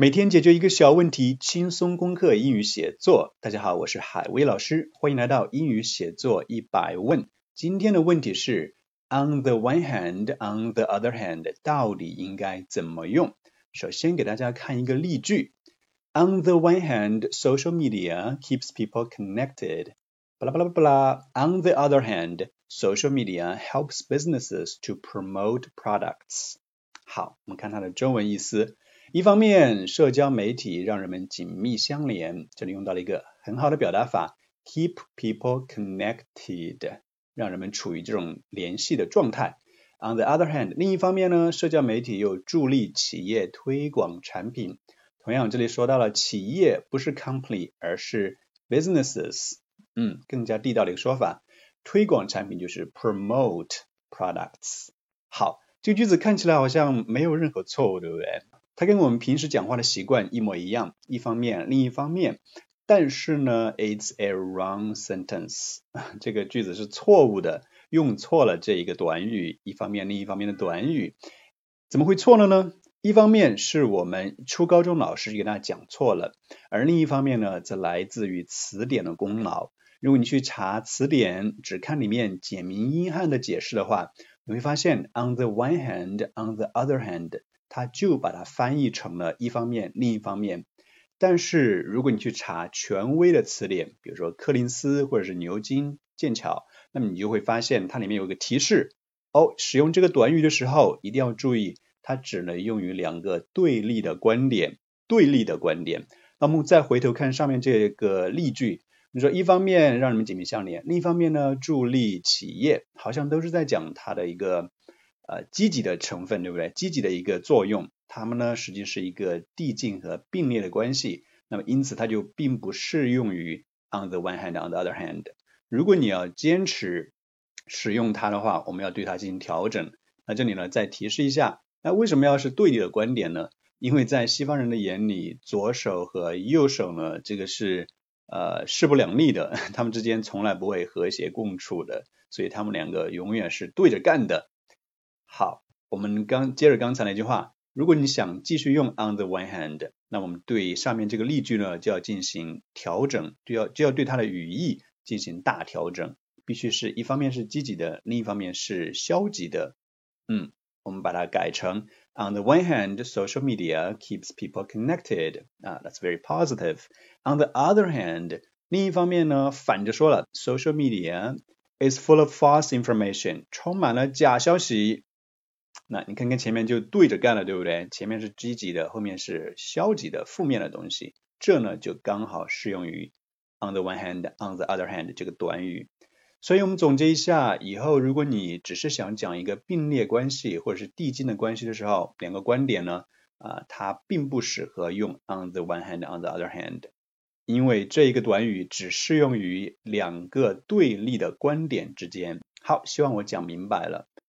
每天解决一个小问题，轻松攻克英语写作。大家好，我是海威老师，欢迎来到英语写作一百问。今天的问题是，on the one hand，on the other hand，到底应该怎么用？首先给大家看一个例句：On the one hand，social media keeps people connected。巴拉巴拉巴拉。On the other hand，social media helps businesses to promote products。好，我们看它的中文意思。一方面，社交媒体让人们紧密相连，这里用到了一个很好的表达法，keep people connected，让人们处于这种联系的状态。On the other hand，另一方面呢，社交媒体又助力企业推广产品。同样，这里说到了企业不是 company，而是 businesses，嗯，更加地道的一个说法，推广产品就是 promote products。好，这个句子看起来好像没有任何错误，对不对？它跟我们平时讲话的习惯一模一样。一方面，另一方面，但是呢，it's a wrong sentence。这个句子是错误的，用错了这一个短语。一方面，另一方面的短语，怎么会错了呢？一方面是我们初高中老师给大家讲错了，而另一方面呢，则来自于词典的功劳。如果你去查词典，只看里面简明英汉的解释的话，你会发现，on the one hand，on the other hand。他就把它翻译成了一方面，另一方面。但是如果你去查权威的词典，比如说柯林斯或者是牛津、剑桥，那么你就会发现它里面有个提示哦，使用这个短语的时候一定要注意，它只能用于两个对立的观点，对立的观点。那么再回头看上面这个例句，你说一方面让人们紧密相连，另一方面呢助力企业，好像都是在讲它的一个。呃，积极的成分，对不对？积极的一个作用，它们呢，实际是一个递进和并列的关系。那么，因此它就并不适用于 on the one hand on the other hand。如果你要坚持使用它的话，我们要对它进行调整。那这里呢，再提示一下，那为什么要是对立的观点呢？因为在西方人的眼里，左手和右手呢，这个是呃势不两立的，他们之间从来不会和谐共处的，所以他们两个永远是对着干的。好，我们刚接着刚才那句话，如果你想继续用 on the one hand，那我们对上面这个例句呢就要进行调整，就要就要对它的语义进行大调整，必须是一方面是积极的，另一方面是消极的。嗯，我们把它改成 on the one hand，social media keeps people connected，啊，that's very positive。On the other hand，另一方面呢，反着说了，social media is full of false information，充满了假消息。那你看看前面就对着干了，对不对？前面是积极的，后面是消极的、负面的东西。这呢就刚好适用于 on the one hand, on the other hand 这个短语。所以我们总结一下，以后如果你只是想讲一个并列关系或者是递进的关系的时候，两个观点呢，啊，它并不适合用 on the one hand, on the other hand，因为这一个短语只适用于两个对立的观点之间。好，希望我讲明白了。